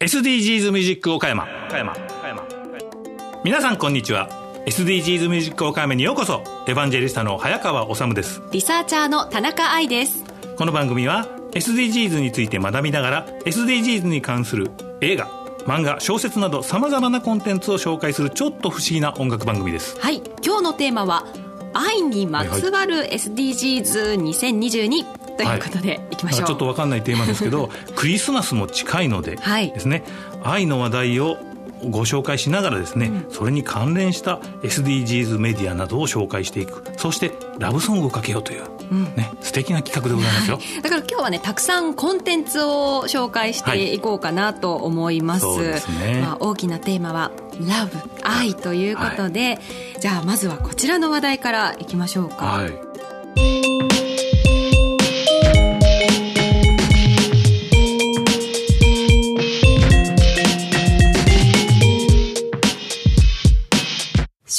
SDGs ミュージック岡山。岡山。岡山。皆さんこんにちは。SDGs ミュージック岡山にようこそ。エヴァンジェリスタの早川治です。リサーチャーの田中愛です。この番組は SDGs について学びながら SDGs に関する映画漫画小説などさまざまなコンテンツを紹介するちょっと不思議な音楽番組です。はい。今日のテーマは愛にまつわる SDGs2022 ということでい。きましょう、ちょっと分かんないテーマですけど クリスマスも近いのでですね、はい、愛の話題をご紹介しながらですね、うん、それに関連した SDGs メディアなどを紹介していく。そしてラブソングをかけようという、うん、ね、素敵な企画でございますよ、はい、だから今日はねたくさんコンテンツを紹介してい。こうかなと思います,、はいすね、まあ、大きなテーマは「ラブ愛」ということで、はい、じゃあまずはこちらの話題からいきましょうか。はい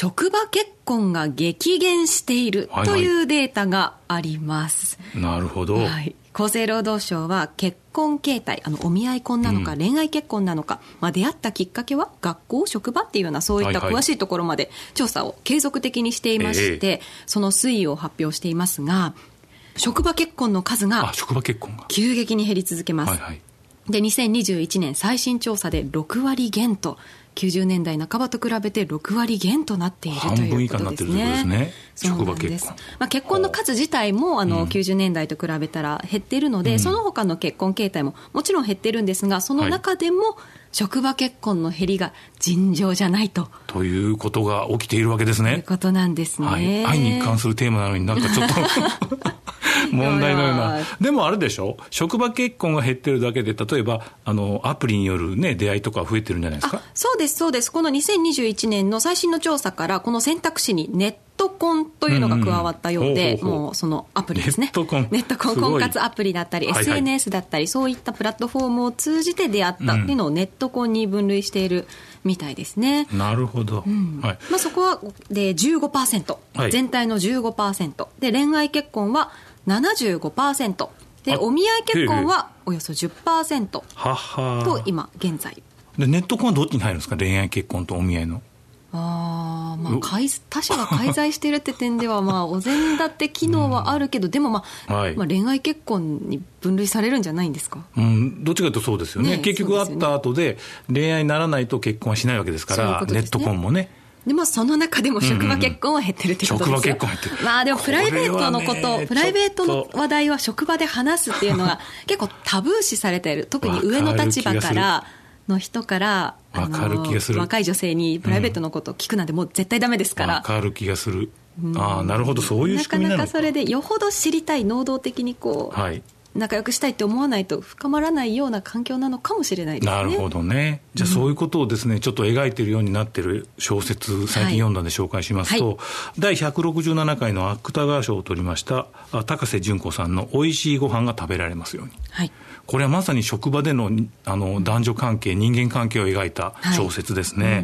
職場結婚が激減しているというデータがあります。はいはい、なるほど。はい。厚生労働省は結婚形態、あの、お見合い婚なのか、恋愛結婚なのか、まあ、出会ったきっかけは学校、職場っていうような、そういった詳しいところまで調査を継続的にしていまして、はいはい、その推移を発表していますが、職場結婚の数が、職場結婚が急激に減り続けます。はいはいで2021年最新調査で6割減と90年代半ばと比べて6割減となっているということですね。ね。職場結婚。まあ、結婚の数自体もあの、うん、90年代と比べたら減っているので、うん、その他の結婚形態ももちろん減ってるんですが、その中でも、職場結婚の減りが尋常じゃないと。ということが起きているわけですね。ということなんですね。はい、愛に関するテーマなのになんかちょっと 問題のような。でもあれでしょ？職場結婚が減ってるだけで、例えば、あの、アプリによるね、出会いとか増えてるんじゃないですか？そうです、そうです。この2021年の最新の調査から、この選択肢にネットコンというのが加わったようで、もうそのアプリですね。ネットコン。ネットコン、婚活アプリだったり、SNS だったり、そういったプラットフォームを通じて出会ったっていうのをネットコンに分類しているみたいですね。なるほど。うん、はい。まあそこはで15%、はい、全体の15%。で、恋愛結婚は75%でお見合い結婚はおよそ10%ははと今現在。でネット婚はどっちに入るんですか？恋愛結婚とお見合いのあまあ、他者が介在しているって点では、まあ、お膳立て機能はあるけど、でも、まあ、はい、まあ、恋愛結婚に分類されるんじゃないんですか、うん、どっちかというとそうですよね、ね結局、会った後で恋愛にならないと結婚はしないわけですから、ね、ネット婚もね。でもその中でも職場結婚は減ってるってことですよ、職場結婚減ってる。まあでもプライベートのこと、プライベートの話題は職場で話すっていうのは結構タブー視されている。特に上の立場からの人から、わかる気がする。若い女性にプライベートのことを聞くなんてもう絶対ダメですから。わかる気がする。ああ、なるほど、そういう仕組みなのかなかそれでよほど知りたい、能動的にこう、はい、仲良くしたいって思わないと深まらないような環境なのかもしれないですね。なるほどね。じゃあそういうことをですね、うん、ちょっと描いているようになっている小説、最近読んだんで紹介しますと、はいはい、第167回の芥川賞を取りました高瀬純子さんの「おいしいご飯が食べられますように」はい、これはまさに職場でのあの男女関係、人間関係を描いた小説ですね。はい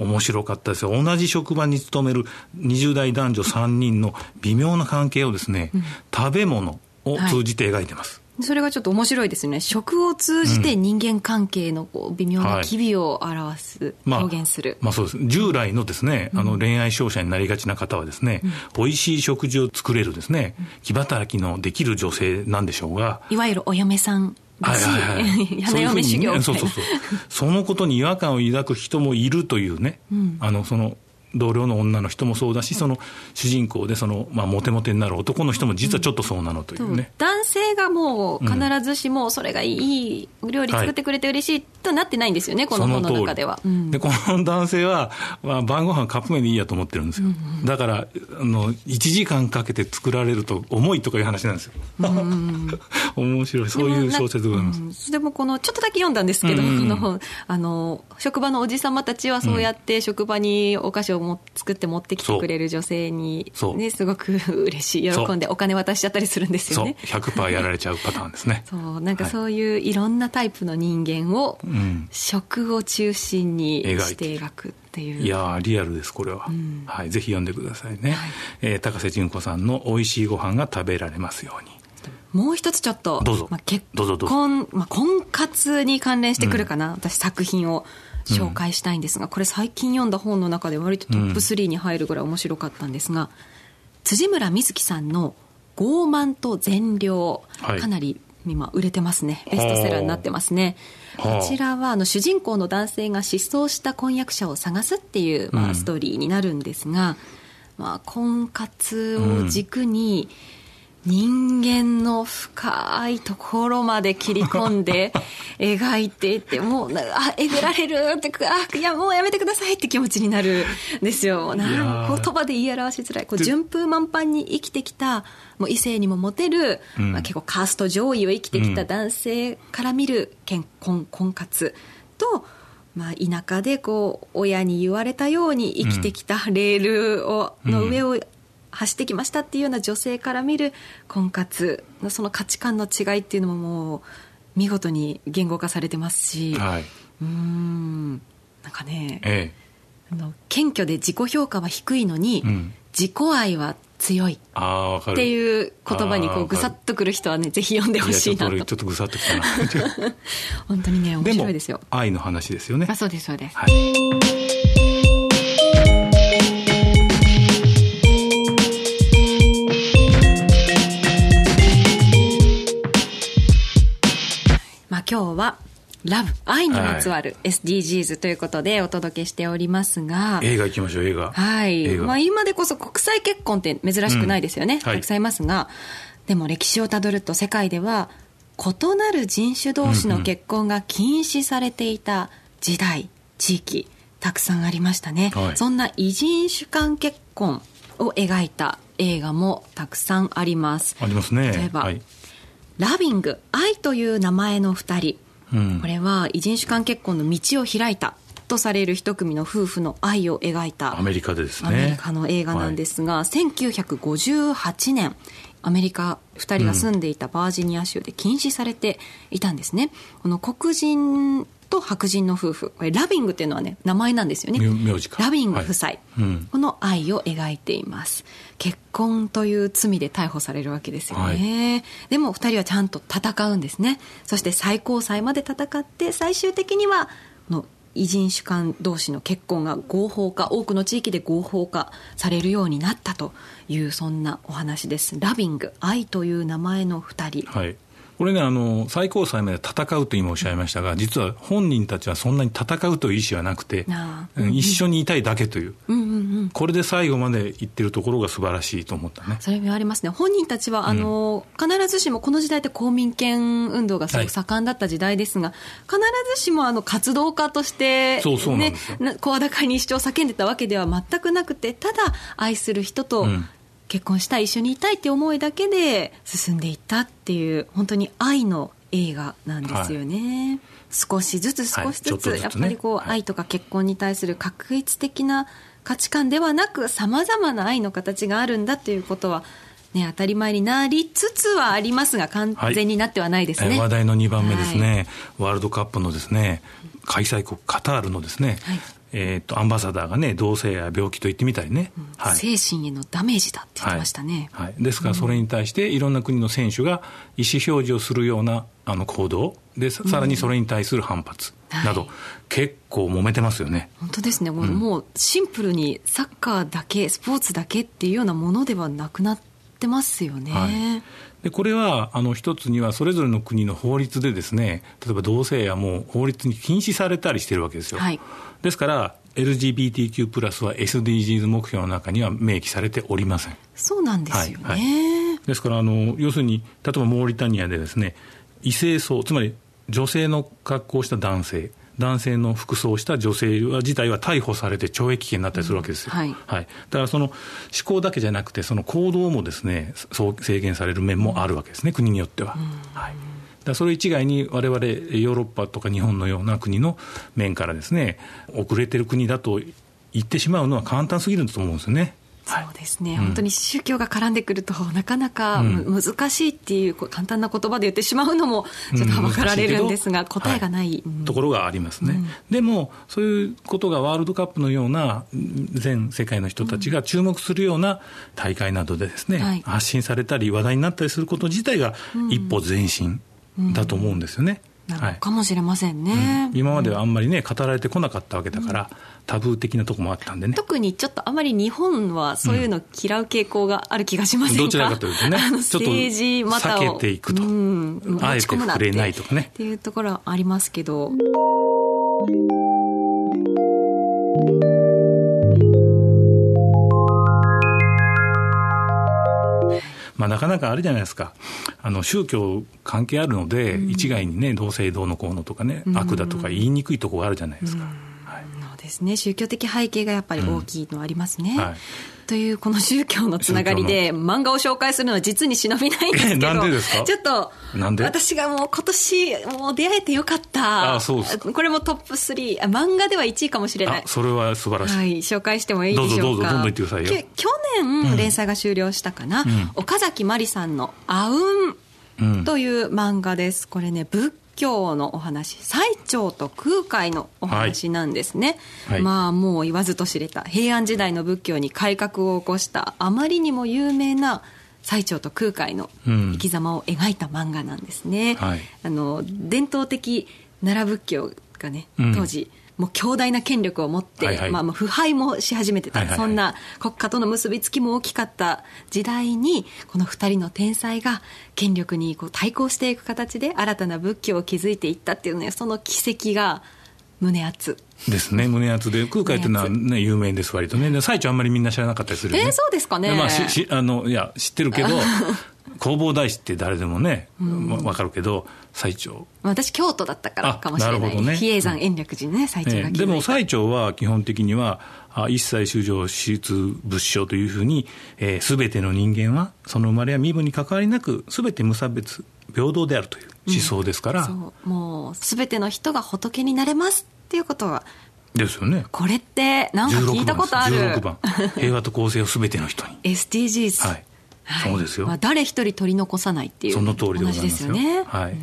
うん、面白かったですよ。同じ職場に勤める20代男女3人の微妙な関係をですね、うん、食べ物、を通じて描いてます。はい、それがちょっと面白いですね。食を通じて人間関係のこう微妙な機微を表す、うんはい、表現する。まあ、まあ、そうです。従来のですね、あの恋愛商社になりがちな方はですね、うん、美味しい食事を作れるですね、気働きのできる女性なんでしょうが。いわゆるお嫁さん。はいはいはい、花嫁修行そうそうそう。そのことに違和感を抱く人もいるというね、うん、あの、その、同僚の女の人もそうだし、その主人公でその、まあ、モテモテになる男の人も実はちょっとそうなのというね、う。ん、男性がもう必ずしもそれがいい、料理作ってくれて嬉しいとなってないんですよね、はい、この本の中では。でこの男性は、まあ、晩ご飯カップ麺でいいやと思ってるんですよ、うん。うん、だからあの1時間かけて作られると重いとかいう話なんですよ、うん、面白い。そういう小説でございます、でもこのちょっとだけ読んだんですけど、うん。うん、のあの職場のおじ様たちはそうやって職場にお菓子をも作って持ってきてくれる女性に、ね、すごく 嬉しい喜んでお金渡しちゃったりするんですよね。そう。100%やられちゃうパターンですね。そう。なんかそういういろんなタイプの人間を、食を中心にして描くっていう、いやリアルですこれは、うん、はい、ぜひ読んでくださいね、はい、えー、高瀬純子さんの「おいしいご飯が食べられますように」もう一つちょっと、どうぞ。まあ、結婚、まあ、婚活に関連してくるかな、私作品を紹介したいんですが、これ最近読んだ本の中で割とトップ3に入るぐらい面白かったんですが、辻村瑞希さんの「傲慢と善良」はい。かなり今売れてますね。ベストセラーになってますね。はあ。こちらはあの主人公の男性が失踪した婚約者を探すっていう、まあ、うん。ストーリーになるんですが、まあ、婚活を軸に、人間の深いところまで切り込んで 描いていってもうなあえぐられるってあいやもうやめてくださいって気持ちになるんですよ。なん言葉で言い表しづらい。こうで順風満帆に生きてきたもう異性にもモテる、うん。まあ、結構カースト上位を生きてきた男性から見る結婚婚活と、まあ、田舎でこう親に言われたように生きてきたレールを、の上を走ってきましたっていうような女性から見る婚活のその価値観の違いっていうのももう見事に言語化されてますし、はい。うーんなんかねええ。あの謙虚で自己評価は低いのに、うん自己愛は強い。っていう言葉にこうぐさっとくる人はねぜひ読んでほしいなとちょっとぐさっときたな。本当にね面白いですよ、愛の話ですよねあ。そうですそうですはい。今日はラブ愛にまつわる SDGs ということでお届けしておりますが、映画行きましょう、映画。はい。まあ、今でこそ国際結婚って珍しくないですよね、うん。はい。たくさんいますが。でも歴史をたどると世界では異なる人種同士の結婚が禁止されていた時代、地域たくさんありましたね、はい。そんな異人種間結婚を描いた映画もたくさんあります。ありますね。例えばはい。ラビング愛という名前の2人。うん。これは異人種間結婚の道を開いたとされる一組の夫婦の愛を描いたアメリカでですね。アメリカの映画なんですが、1958年アメリカ2人が住んでいたバージニア州で禁止されていたんですね、この黒人と白人の夫婦。これラビングっていうのはね名前なんですよね。ラビング夫妻、はい。うん。この愛を描いています。結婚という罪で逮捕されるわけですよね、でも2人はちゃんと戦うんですね。そして最高裁まで戦って最終的にはこの異人種間同士の結婚が合法化多くの地域で合法化されるようになったというそんなお話です。ラビング愛という名前の2人。はい。これね、あの、最高裁まで戦うと今おっしゃいましたが、実は本人たちはそんなに戦うという意思はなくて一緒にいたいだけという、うんうんうん。これで最後まで行ってるところが素晴らしいと思ったね。それもありますね。本人たちはあの、必ずしもこの時代って公民権運動がすごく盛んだった時代ですが、必ずしもあの活動家として、ね声高 に主張を叫んでたわけでは全くなくてただ愛する人とうん結婚したい、一緒にいたいって思いだけで進んでいったっていう本当に愛の映画なんですよね。少しずつ少しずつ,、はい。ずつね。やっぱりこう、はい。愛とか結婚に対する確一的な価値観ではなくさまざまな愛の形があるんだということは、ね、当たり前になりつつはありますが完全になってはないですね。えー話題の2番目ですね、ワールドカップのですね、開催国カタールのですね、はいえーと、アンバサダーがね、同性や病気と言ってみたりね。はい。精神へのダメージだって言ってましたね。はい、ですからそれに対していろんな国の選手が意思表示をするようなあの行動。でささらにそれに対する反発。など、はい結構揉めてますよね。本当ですね、もうもうシンプルにサッカーだけスポーツだけっていうようなものではなくなってますよね。はい。でこれはあの一つにはそれぞれの国の法律でですね例えば同性愛も法律に禁止されたりしてるわけですよ、はいですから LGBTQ+ プラスは SDGs 目標の中には明記されておりません。そうなんですよね。はいですからあの要するに例えばモーリタニアでですね異性層つまり女性の格好をした男性男性の服装をした女性は自体は逮捕されて懲役刑になったりするわけですよ、うんはい。だからその思考だけじゃなくてその行動もですねそう制限される面もあるわけですね国によっては、はい、それ一概に我々ヨーロッパとか日本のような国の面からですね遅れてる国だと言ってしまうのは簡単すぎると思うんですよね。そうですね、うん、本当に宗教が絡んでくるとなかなか、難しいっていう簡単な言葉で言ってしまうのもちょっとはばかられるんですが、答えがない、ところがありますね、でもそういうことがワールドカップのような全世界の人たちが注目するような大会などでですね、はい、発信されたり話題になったりすること自体が一歩前進だと思うんですよね。なのかもしれませんね、うん、今まではあんまりね語られてこなかったわけだから、うん、タブー的なとこもあったんでね。特にちょっとあまり日本はそういうの嫌う傾向がある気がしませんか、どちらかというとね ちょっと避けていくと、うん、あえて触れないとかね。っていうところはありますけどまあ、なかなかあれじゃないですか、あの宗教関係あるので、うん、一概にね、同性どうのこうのとかね、悪だとか言いにくいところがあるじゃないですか。ですね。宗教的背景がやっぱり大きいのありますね。はい。というこの宗教のつながりで漫画を紹介するのは実に忍びないんですけどなんでですか？ちょっと私がもう今年もう出会えてよかった。あそうですこれもトップ3漫画では1位かもしれない。それは素晴らしい、はい、紹介してもいいでしょうか？どうぞどうぞどんどん言ってくださいよ。去年連載が終了したかな、うん、岡崎まりさんの「あうん」という漫画です。これね仏教のお話最澄と空海のお話なんですね、はい。はい、まあもう言わずと知れた平安時代の仏教に改革を起こしたあまりにも有名な最澄と空海の生き様を描いた漫画なんですね、うんはい、あの伝統的奈良仏教がね当時、うんもう強大な権力を持って、はいはい、まあ、腐敗もし始めてた、はいはいはい、そんな国家との結びつきも大きかった時代にこの2人の天才が権力にこう対抗していく形で新たな仏教を築いていったっていうねその奇跡が胸熱ですね。胸熱で空海っていうのは、ね、有名です割とね。最中あんまりみんな知らなかったりするよね。えー、そうですかね、まあ、ししあのいや知ってるけど 弘法大師って誰でもね、うん、分かるけど最澄私京都だったからかもしれない。なるほどね。比叡山延暦寺ね最澄が、でも最澄は基本的には一切衆生死出仏性というふうにすべ、えー、ての人間はその生まれや身分に関わりなくすべて無差別平等であるという思想ですから、うん、もうすべての人が仏になれますっていうことはですよね。これってなんか聞いたことある。16番。平和と公正をすべての人に。SDGs、はいそうですよ、まあ、誰一人取り残さないっていうその通りでございますよ。ね、はい、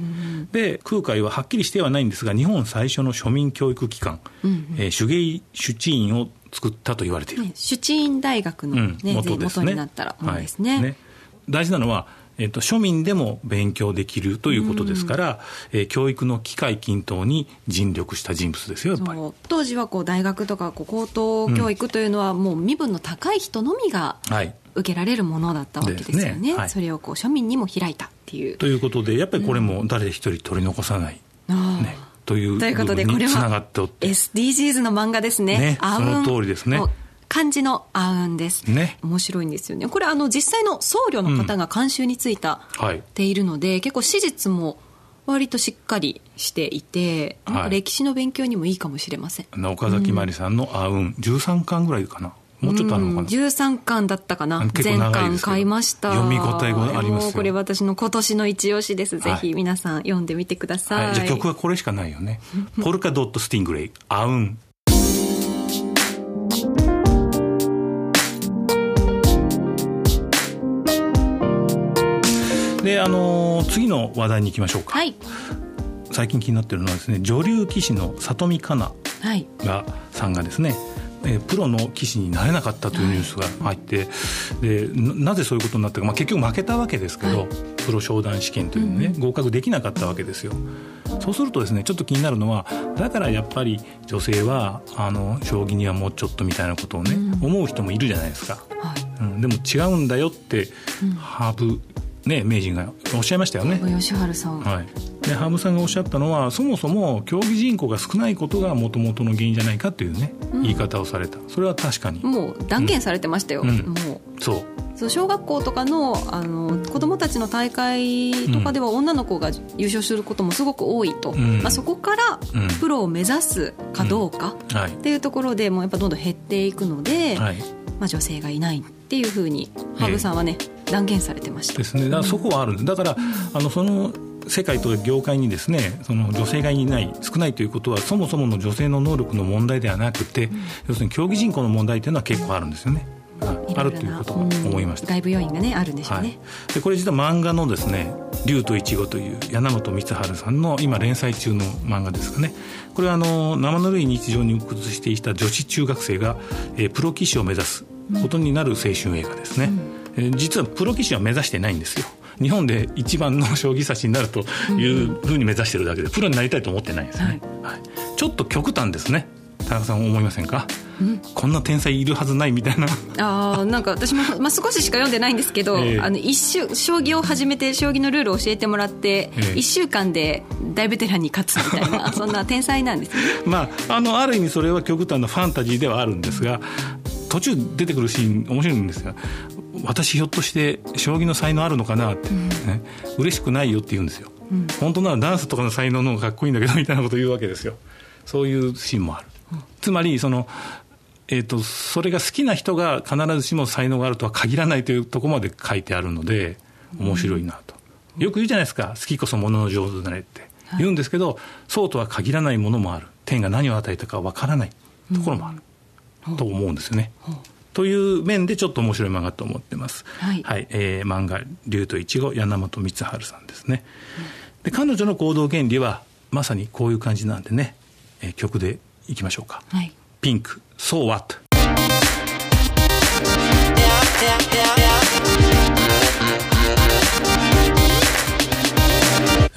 で空海ははっきりしてはないんですが日本最初の庶民教育機関、うんうん、えー、手芸主治院を作ったと言われている、ね、主治院大学のね、うん、元ですね。元になったらものですね。はい。ね、大事なのはえっと、庶民でも勉強できるということですから、うん、えー、教育の機会均等に尽力した人物ですよ、やっぱり。当時はこう大学とかこう高等教育というのは、もう身分の高い人のみが、受けられるものだったわけですよね。ねはい、それをこう庶民にも開いたっていう。ということで、やっぱりこれも誰一人取り残さない。うん、ねというということで、これは SDGs の漫画ですね。ねその通りですね。漢字のあうんです。ね。面白いんですよね。これあの実際の僧侶の方が監修についた、ているので、結構史実も割としっかりしていて、なんか歴史の勉強にもいいかもしれません。はい、岡崎まりさんのあうん、13巻ぐらいかな。もうちょっとあるのかな、13巻だったかな。全巻買いました。読み応えがありますこれ私の今年の一押しです、ぜひ皆さん読んでみてください、はい、じゃあ曲はこれしかないよね。ポルカドットスティングレイあうんであのー、次の話題に行きましょうか、はい、最近気になってるのはですね女流棋士の里見香奈が、さんがですねえー、プロの棋士になれなかったというニュースが入って、はい、でなぜそういうことになったか、まあ、結局負けたわけですけど、はい、プロ昇段試験というね、うん、合格できなかったわけですよ。そうするとですねちょっと気になるのはだからやっぱり女性はあの将棋にはもうちょっとみたいなことをね、うん、思う人もいるじゃないですか、はい、うん、でも違うんだよって、羽生ね、名人がおっしゃいましたよね。吉春さん、はい、で羽生さんがおっしゃったのはそもそも競技人口が少ないことがもともとの原因じゃないかというね、うん、言い方をされた。それは確かに。もう断言されてましたよ、うん、もう。そう。そう小学校とかのあの子どもたちの大会とかでは女の子が優勝することもすごく多いと、うん、まあ、そこからプロを目指すかどうかっていうところでもうやっぱどんどん減っていくので、はい、まあ、女性がいないっていうふうに羽生さんはね、断言されてました。ですね。だからそこはあるんです。だから、あのその世界と業界にですねその女性がいない少ないということはそもそもの女性の能力の問題ではなくて、うん、要するに競技人口の問題というのは結構あるんですよね。あるということを思いました、外部要因がねあるんでしょうね、はい、でこれ実は漫画のですね「竜とイチゴ」という柳本光晴さんの今連載中の漫画ですかね。これはあの生ぬるい日常に鬱屈していた女子中学生が、えー、プロ棋士を目指すことになる青春映画ですね、うん、えー、実はプロ棋士は目指してないんですよ日本で一番の将棋指しになるというふうに目指してるだけでプロになりたいと思ってないんですね、はい、はい、ちょっと極端ですね。田中さん思いませんか、うん、こんな天才いるはずないみたいな。あなんか私も、まあ、少ししか読んでないんですけど、えー、あの一週将棋を始めて将棋のルールを教えてもらって、えー、1週間で大ベテランに勝つみたいな そんな天才なんですね、まあ、あのある意味それは極端なファンタジーではあるんですが途中出てくるシーン面白いんですが私ひょっとして将棋の才能あるのかなって、ね、うん、嬉しくないよって言うんですよ、うん、本当ならダンスとかの才能の方がかっこいいんだけどみたいなこと言うわけですよ。そういうシーンもある。つまりその、えーと、それが好きな人が必ずしも才能があるとは限らないというところまで書いてあるので面白いなと、うん、よく言うじゃないですか。好きこそものの上手だねって。言うんですけど、はい、そうとは限らないものもある。天が何を与えたかわからないところもある、うん、と思うんですよね。という面でちょっと面白い漫画と思ってます。はい、はい、えー、漫画「竜といちご」柳本光晴さんですね。で彼女の行動原理はまさにこういう感じなんでね、えー、曲でいきましょうか、はい、ピンク「So What」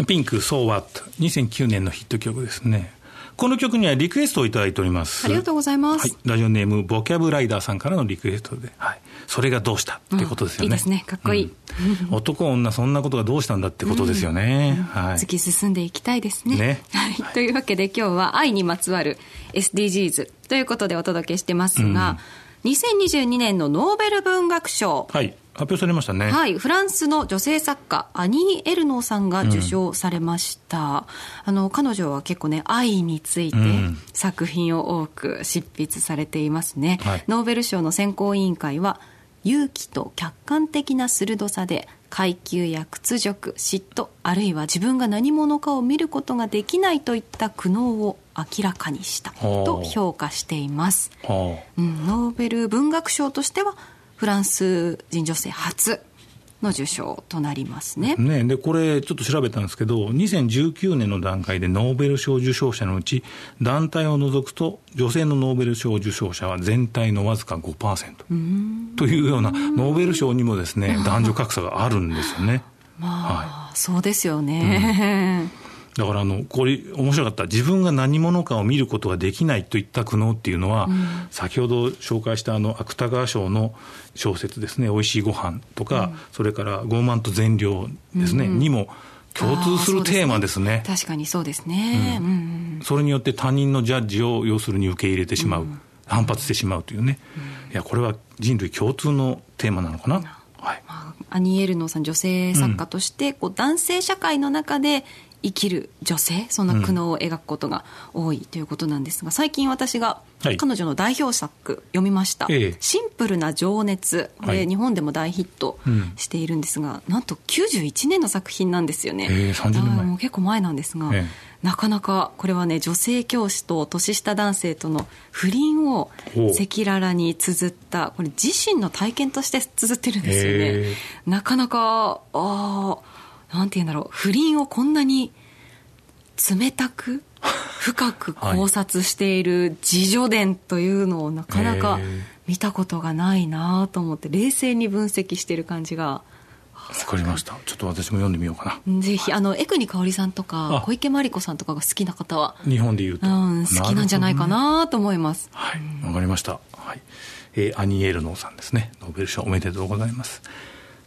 ピンク「So What」2009年のヒット曲ですねこの曲にはリクエストをいただいております。ありがとうございます、はい、ラジオネームボキャブライダーさんからのリクエストで、はい、それがどうしたってことですよね、うん、いいですね。かっこいい、うん、男女そんなことがどうしたんだってことですよね、うん、はい、突き進んでいきたいですね。ね、はい、というわけで今日は愛にまつわる SDGs ということでお届けしてますが、うん、2022年のノーベル文学賞、はい発表されましたね。はい。フランスの女性作家、アニー・エルノーさんが受賞されました。うん、あの、彼女は結構ね、愛について作品を多く執筆されていますね。うんはい、ノーベル賞の選考委員会は、勇気と客観的な鋭さで階級や屈辱嫉妬あるいは自分が何者かを見ることができないといった苦悩を明らかにしたと評価しています、うん、ノーベル文学賞としてはフランス人女性初の受賞となりますね。ねで、これ、ちょっと調べたんですけど、2019年の段階でノーベル賞受賞者のうち、団体を除くと、女性のノーベル賞受賞者は全体のわずか5%というような、ノーベル賞にもですね、男女格差があるんですよね。まあ、はい、そうですよね。うんだからあのこれ面白かった。自分が何者かを見ることができないといった苦悩っていうのは、うん、先ほど紹介したあの芥川賞の小説ですね「おいしいご飯とか、うん、それから「傲慢と善良」ですね、うん、にも共通するテーマですね、ね、確かにそうですね、うん。それによって他人のジャッジを要するに受け入れてしまう、反発してしまうというね、いやこれは人類共通のテーマなのかな、はい、まあ、アニエルノさん女性作家として、こう男性社会の中で生きる女性そんな苦悩を描くことが多いということなんですが、最近私が彼女の代表作読みました「シンプルな情熱」これ日本でも大ヒットしているんですが、なんと91年の作品なんですよね、え30年前。結構前なんですが、なかなかこれはね女性教師と年下男性との不倫を赤裸々に綴ったこれ自身の体験として綴ってるんですよね。なかなかああなんて言うんだろう。不倫をこんなに冷たく 深く考察している自助伝というのをなかなか見たことがないなと思って冷静に分析している感じが。わかりました。ちょっと私も読んでみようかな。ぜひあの江国香織さんとか小池真理子さんとかが好きな方は日本でいうと、うん、好きなんじゃないかなと思います、はい。わかりました、はい。えー、アニエルノーさんですね。ノーベル賞おめでとうございます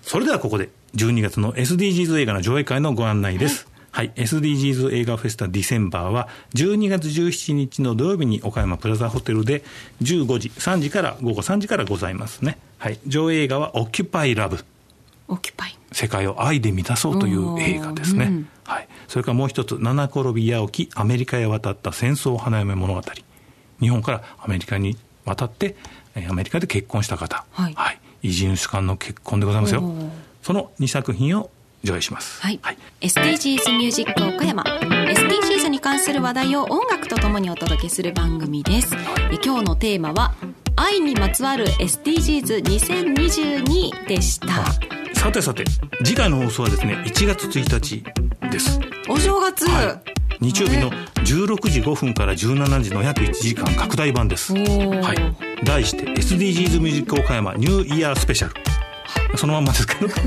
それではここで12月の SDGs 映画の上映会のご案内です、はい、SDGs 映画フェスタディセンバーは12月17日の土曜日に岡山プラザホテルで15時3時から午後3時からございますね、はい、上映映画は「オキュパイラブ」オキュパイ。世界を愛で満たそうという映画ですね、うん、はい、それからもう一つ「七転び八起きアメリカへ渡った戦争花嫁物語」日本からアメリカに渡ってアメリカで結婚した方、はい、はい、移住主間の結婚でございますよその2作品を上映します。はい。はい、SDGs ミュージック岡山。SDGs に関する話題を音楽とともにお届けする番組です。はい、今日のテーマは、愛にまつわる SDGs2022 でしたさてさて次回の放送はですね1月1日ですお正月、はい、日曜日の16時5分から17時の約1時間拡大版です。はい。題して SDGs ミュージック岡山ニューイヤースペシャル。そのまんまですけど。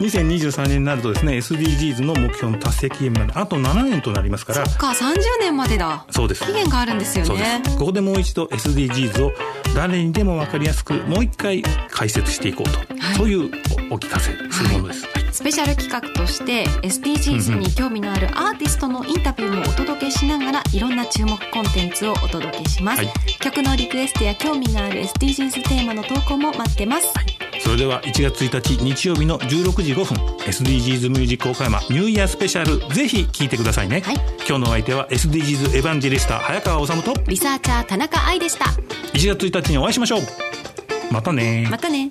2023年になるとですね SDGs の目標の達成期限まであと7年となりますから。そっか30年までだ。そうです。期限があるんですよね。ここでもう一度 SDGs を誰にでも分かりやすくもう一回解説していこうと、はい、そういうお聞かせするものです、はいスペシャル企画として SDGs に興味のあるアーティストのインタビューもお届けしながらいろんな注目コンテンツをお届けします、はい、曲のリクエストや興味がある SDGs テーマの投稿も待ってます、はい、それでは1月1日日曜日の16時5分 SDGs ミュージック岡山ニューイヤースペシャルぜひ聴いてくださいね、はい、今日のお相手は SDGs エヴァンジェリスタ早川治と。リサーチャー田中愛でした。1月1日にお会いしましょう。またねまたね